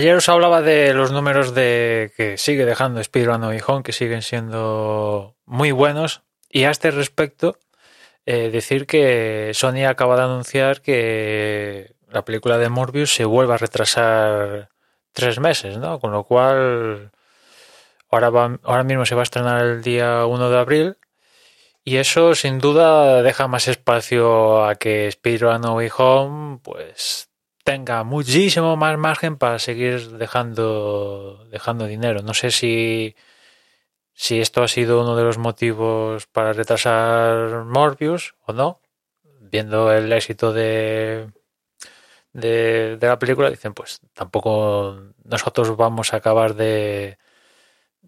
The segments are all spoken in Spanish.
Ayer os hablaba de los números de que sigue dejando Spider-Man No Way Home, que siguen siendo muy buenos. Y a este respecto, eh, decir que Sony acaba de anunciar que la película de Morbius se vuelve a retrasar tres meses, ¿no? Con lo cual, ahora, ahora mismo se va a estrenar el día 1 de abril. Y eso sin duda deja más espacio a que Spider-Man No Way Home, pues tenga muchísimo más margen para seguir dejando, dejando dinero. No sé si, si esto ha sido uno de los motivos para retrasar Morbius o no. Viendo el éxito de, de, de la película, dicen, pues tampoco nosotros vamos a acabar de,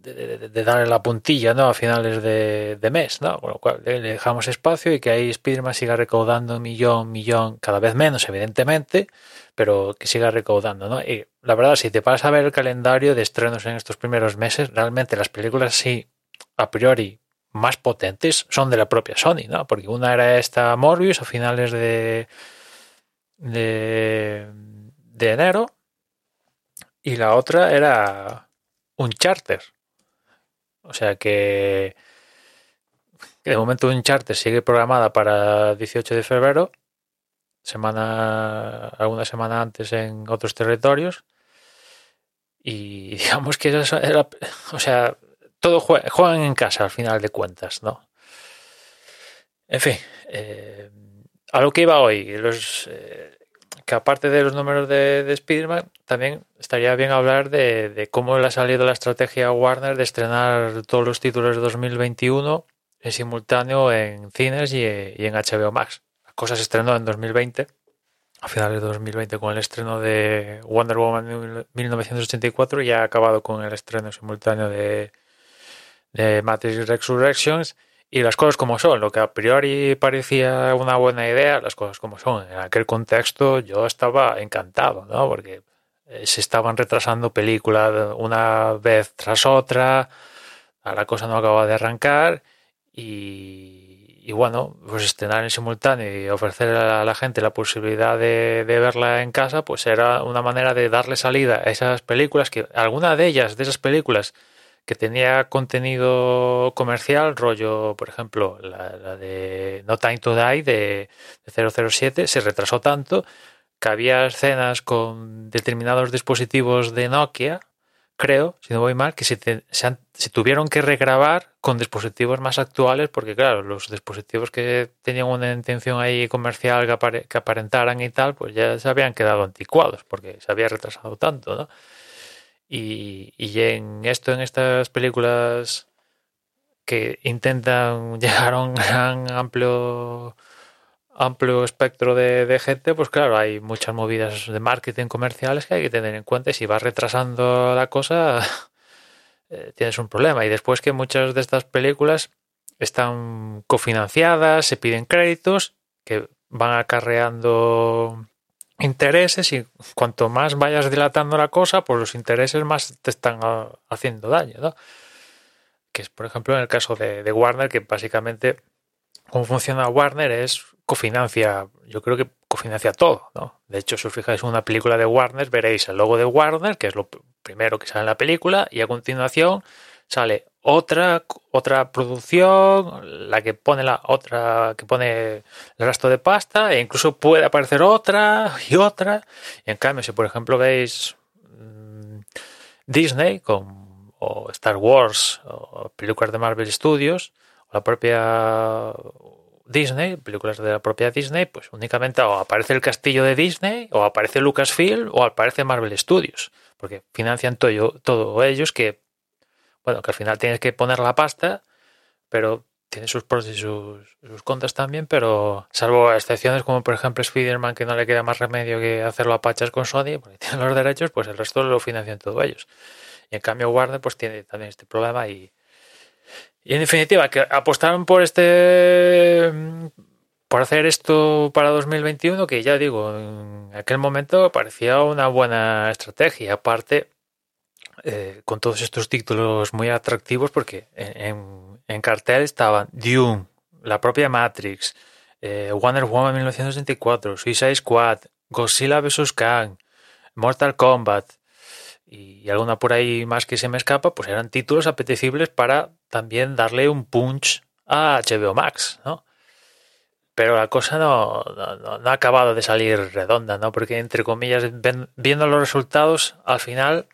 de, darle la puntilla ¿no? a finales de, mes, ¿no? Con lo cual le le dejamos espacio y que ahí Spiderman siga recaudando millón, millón, cada vez menos, evidentemente, pero que siga recaudando, ¿no? Y la verdad, si te vas a ver el calendario de estrenos en estos primeros meses, realmente las películas sí, a priori, más potentes son de la propia Sony, ¿no? Porque una era esta Morbius a finales de, de, de enero y la otra era un charter. O sea que, que de momento un charter sigue programada para 18 de febrero, semana alguna semana antes en otros territorios. Y digamos que esa era, o sea, todo jue- juegan en casa al final de cuentas, ¿no? En fin, eh, a lo que iba hoy, los, eh, que aparte de los números de, de Spider-Man, también estaría bien hablar de, de cómo le ha salido la estrategia Warner de estrenar todos los títulos de 2021 en simultáneo en cines y, y en HBO Max. La cosa se estrenó en 2020, a finales de 2020, con el estreno de Wonder Woman 1984 y ha acabado con el estreno simultáneo de, de Matrix Resurrections. Y las cosas como son, lo que a priori parecía una buena idea, las cosas como son. En aquel contexto yo estaba encantado, ¿no? Porque eh, se estaban retrasando películas una vez tras otra, la cosa no acaba de arrancar y, y bueno, pues estrenar en simultáneo y ofrecer a la gente la posibilidad de, de verla en casa, pues era una manera de darle salida a esas películas que alguna de ellas, de esas películas, que tenía contenido comercial, rollo, por ejemplo, la, de No Time to Die de, de 007, se retrasó tanto que había escenas con determinados dispositivos de Nokia, creo, si no voy mal, que se, han- tuvieron que regrabar con dispositivos más actuales, porque claro, los dispositivos que tenían una intención ahí comercial que, apare- que aparentaran y tal, pues ya se habían quedado anticuados, porque se había retrasado tanto, ¿no? Y, y en esto, en estas películas que intentan llegar a un gran amplio amplio espectro de, gente, pues claro, hay muchas movidas de marketing comerciales que hay que tener en cuenta y si vas retrasando la cosa eh, tienes un problema. Y después que muchas de estas películas están cofinanciadas, se piden créditos que van acarreando intereses y cuanto más vayas dilatando la cosa, pues los intereses más te están ah, haciendo daño, ¿no? Que es, por ejemplo, en el caso de, de Warner, que básicamente cómo funciona Warner es cofinancia, yo creo que cofinancia todo, ¿no? De hecho, si os fijáis en una película de Warner, veréis el logo de Warner, que es lo primero que sale en la película, y a continuación sale otra otra producción, la que pone la otra que pone el resto de pasta, e incluso puede aparecer otra y otra. Y en cambio, si por ejemplo veis mm, Disney con o Star Wars o películas de Marvel Studios o la propia Disney, películas de la propia Disney, pues únicamente o aparece el castillo de Disney, o aparece Lucasfilm, o aparece Marvel Studios, porque financian todo, todo ellos que, bueno, que al final tienes que poner la pasta, pero tiene sus pros y sus, sus contras también, pero salvo excepciones como por ejemplo Spider-Man, que no le queda más remedio que hacerlo a pachas con Sony, porque tienen los derechos, pues el resto lo financian todos ellos. Y en cambio Warner pues tiene también este problema y, y en definitiva, que apostaron por este por hacer esto para 2021, que ya digo, en aquel momento parecía una buena estrategia. Aparte, eh, con todos estos títulos muy atractivos, porque en, cartel estaban Dune, la propia Matrix, eh, Wonder Woman 1964, Suicide Squad, Godzilla vs. Kang, Mortal Kombat y alguna por ahí más que se me escapa, pues eran títulos apetecibles para también darle un punch a HBO Max, ¿no? Pero la cosa no ha acabado de salir redonda, ¿no? Porque, entre comillas, ven- viendo los resultados, al final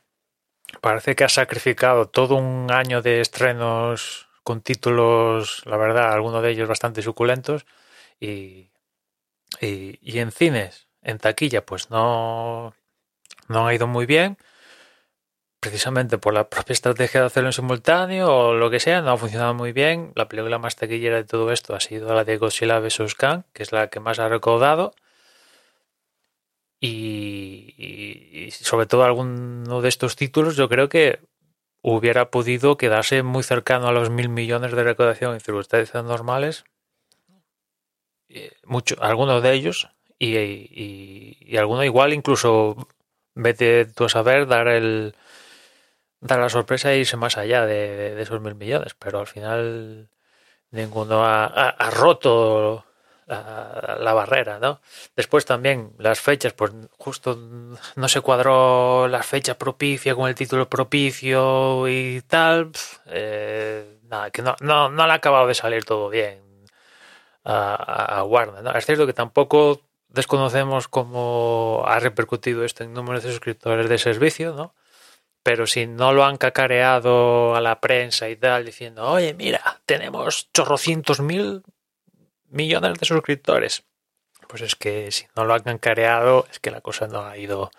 parece que ha sacrificado todo un año de estrenos con títulos, la verdad, algunos de ellos bastante suculentos, y, y, en cines, en taquilla, pues no, no ha ido muy bien, precisamente por la propia estrategia de hacerlo en simultáneo o lo que sea, no ha funcionado muy bien. La película más taquillera de todo esto ha sido la de Godzilla vs. Kang, que es la que más ha recaudado. Y, sobre todo alguno de estos títulos yo creo que hubiera podido quedarse muy cercano a los mil millones de recaudación en circunstancias normales. Eh, Mucho, algunos de ellos y, y, alguno igual incluso vete tú a saber dar el dar la sorpresa e irse más allá de, esos mil millones, pero al final ninguno ha- ha roto la, barrera, ¿no? Después también las fechas, pues justo no se cuadró la fecha propicia con el título propicio y tal. eh, nada, que no, no, no le ha acabado de salir todo bien a- a Warner, ¿no? Es cierto que tampoco desconocemos cómo ha repercutido esto en números de suscriptores de servicio, ¿no? Pero si no lo han cacareado a la prensa y tal, diciendo, oye, mira, tenemos chorrocientos mil millones de suscriptores. Pues es que si no lo han cacareado, es que la cosa no ha ido,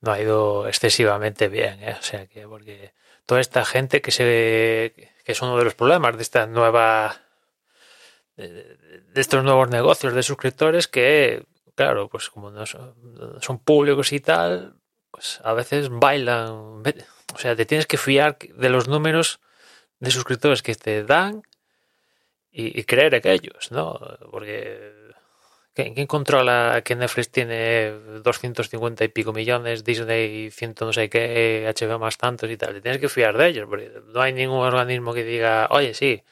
no ha ido excesivamente bien, ¿eh? O sea que, porque toda esta gente que se, que es uno de los problemas de esta nueva, de, estos nuevos negocios de suscriptores que, claro, pues como no son, son públicos y tal, pues a veces bailan. O sea, te tienes que fiar de los números de suscriptores que te dan y, y creer en ellos, ¿no? Porque ¿quién, controla que Netflix tiene 250 y pico millones, Disney 100 no sé qué, HBO más tantos y tal? Tienes que fiar de ellos, porque no hay ningún organismo que diga, oye, sí,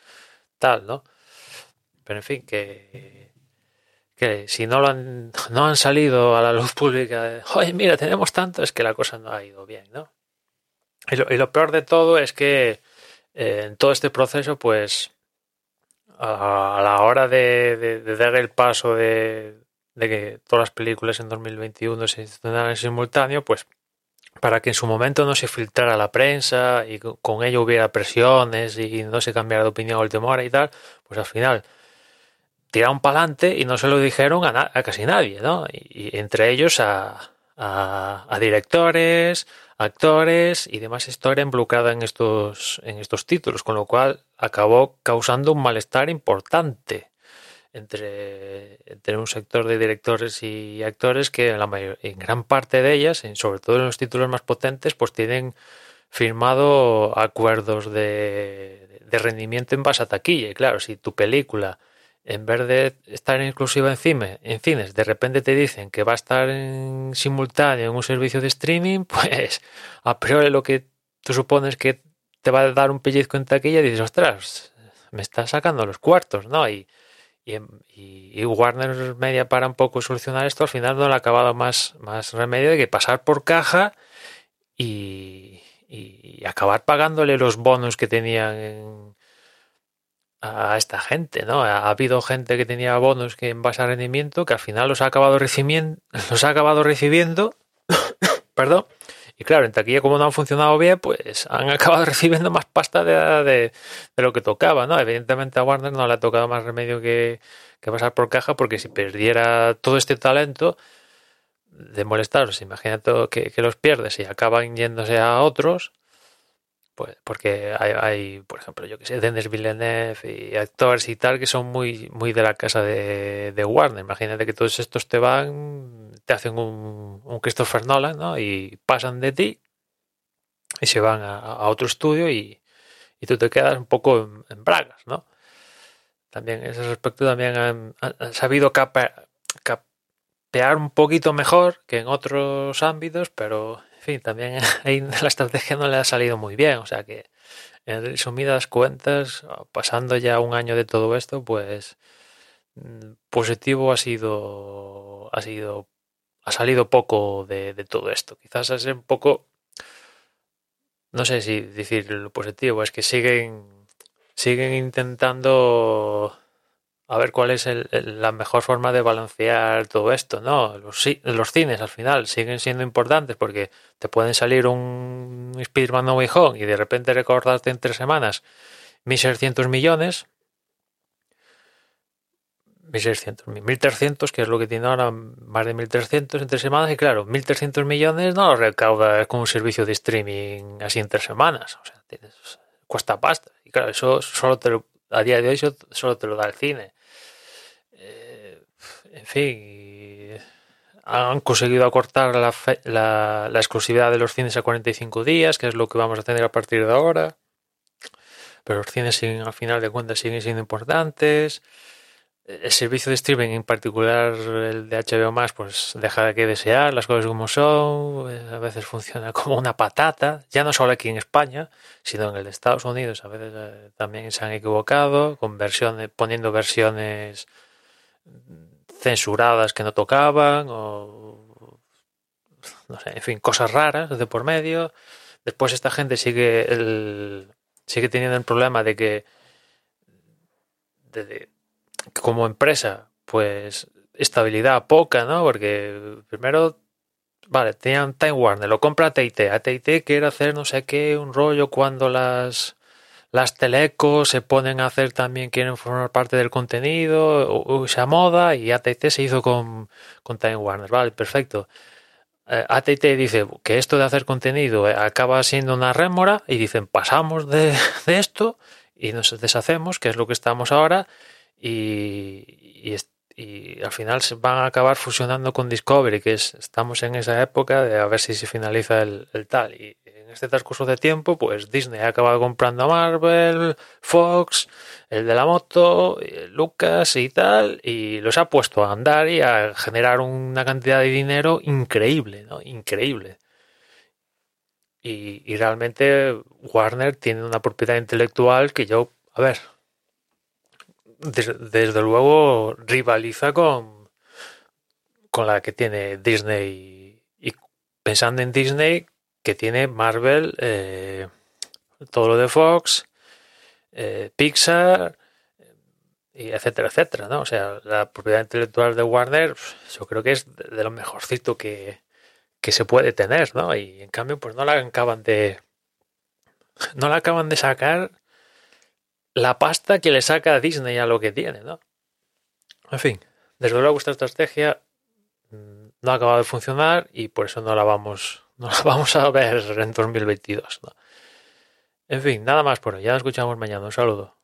tal, ¿no? Pero en fin, que que si no lo han, no han salido a la luz pública, oye, mira, tenemos tanto, es que la cosa no ha ido bien, ¿no? Y lo, y lo peor de todo es que eh, en todo este proceso, pues, a, la hora de, dar el paso de, que todas las películas en 2021 se estrenaran en simultáneo, pues, para que en su momento no se filtrara la prensa y co- con ello hubiera presiones y no se cambiara de opinión última hora y tal, pues al final tiraron para adelante y no se lo dijeron a, na- a casi nadie, ¿no? Y entre ellos a, a- directores, actores y demás historia involucrada en estos, en estos títulos, con lo cual acabó causando un malestar importante entre, entre un sector de directores y actores que en, la mayor- en gran parte de ellas, en- sobre todo en los títulos más potentes, pues tienen firmado acuerdos de, de rendimiento en base a taquilla. Y claro, si tu película en vez de estar en exclusiva en, cine, en cines, de repente te dicen que va a estar en simultáneo en un servicio de streaming, pues a priori lo que tú supones que te va a dar un pellizco en taquilla dices, ostras, me está sacando los cuartos, ¿no? Y, y Warner Media para un poco solucionar esto, al final no le ha acabado más, más remedio de que pasar por caja y, y acabar pagándole los bonos que tenían en, a esta gente, ¿no? Ha habido gente que tenía bonos que en base a rendimiento que al final los ha acabado recibiendo, los ha acabado recibiendo, perdón, y claro, en taquilla como no han funcionado bien, pues han acabado recibiendo más pasta de, de, lo que tocaba, ¿no? Evidentemente a Warner no le ha tocado más remedio que, que pasar por caja porque si perdiera todo este talento de molestaros, imagínate que, que los pierdes y acaban yéndose a otros, Pues porque hay, por ejemplo, yo que sé, Denis Villeneuve y actores y tal que son muy, muy de la casa de, Warner. Imagínate que todos estos te van, te hacen un, un Christopher Nolan, ¿no? Y pasan de ti y se van a, otro estudio y, y tú te quedas un poco en, bragas, ¿no? También en ese respecto también han, sabido capa- capear un poquito mejor que en otros ámbitos, pero fin, también ahí la estrategia no le ha salido muy bien. O sea que en resumidas cuentas, pasando ya un año de todo esto, pues mm, positivo ha sido ha sido ha salido poco de, todo esto. Quizás es un poco no sé si decir lo positivo, es que siguen siguen intentando a ver cuál es el- la mejor forma de balancear todo esto, ¿no? Los, los cines al final siguen siendo importantes porque te pueden salir un Spider-Man No Way Home y de repente recordarte en tres semanas 1.600 millones. 1.600, 1.300, que es lo que tiene ahora, más de 1.300 en tres semanas. Y claro, 1.300 millones no los recaudas con un servicio de streaming así en tres semanas. O sea, cuesta pasta. Y claro, eso solo te lo, a día de hoy solo te lo da el cine. En fin, han conseguido acortar la, fe- la, la exclusividad de los cines a 45 días, que es lo que vamos a tener a partir de ahora. Pero los cines siguen, al final de cuentas siguen siendo importantes. El servicio de streaming, en particular el de HBO pues deja de que desear, las cosas como son, eh, a veces funciona como una patata, ya no solo aquí en España, sino en el de Estados Unidos, a veces eh, también se han equivocado, con versiones, poniendo versiones censuradas que no tocaban, o no sé, en fin, cosas raras de por medio. Después esta gente sigue el, sigue teniendo el problema de que como empresa, pues estabilidad poca, ¿no? Porque primero, vale, tenían Time Warner, lo compra AT&T, AT&T quiere hacer no sé qué, un rollo cuando las las telecos se ponen a hacer también, quieren formar parte del contenido, o, esa moda, y AT&T se hizo con, con Time Warner, vale, perfecto. Eh, AT&T dice que esto de hacer contenido eh, acaba siendo una rémora y dicen pasamos de, de esto y nos deshacemos, que es lo que estamos ahora, y, y, al final se van a acabar fusionando con Discovery, que es, estamos en esa época de a ver si se finaliza el, el tal. Este transcurso de tiempo, pues Disney ha acabado comprando a Marvel, Fox, el de la moto, Lucas y tal, y los ha puesto a andar y a generar una cantidad de dinero increíble, ¿no? Increíble. Y, y realmente Warner tiene una propiedad intelectual que yo, a ver, des- desde luego rivaliza con, con la que tiene Disney. Y pensando en Disney, que tiene Marvel, eh, todo lo de Fox, eh, Pixar, y etcétera, etcétera, ¿no? O sea, la propiedad intelectual de Warner, pf, yo creo que es de de lo mejorcito que, que se puede tener, ¿no? Y en cambio, pues no la acaban de. No la acaban de sacar la pasta que le saca a Disney a lo que tiene, ¿no? En fin, desde luego esta estrategia mm, no ha acabado de funcionar y por eso no la vamos, no la vamos a ver en 2022, ¿no? En fin, nada más por hoy. Ya nos escuchamos mañana. Un saludo.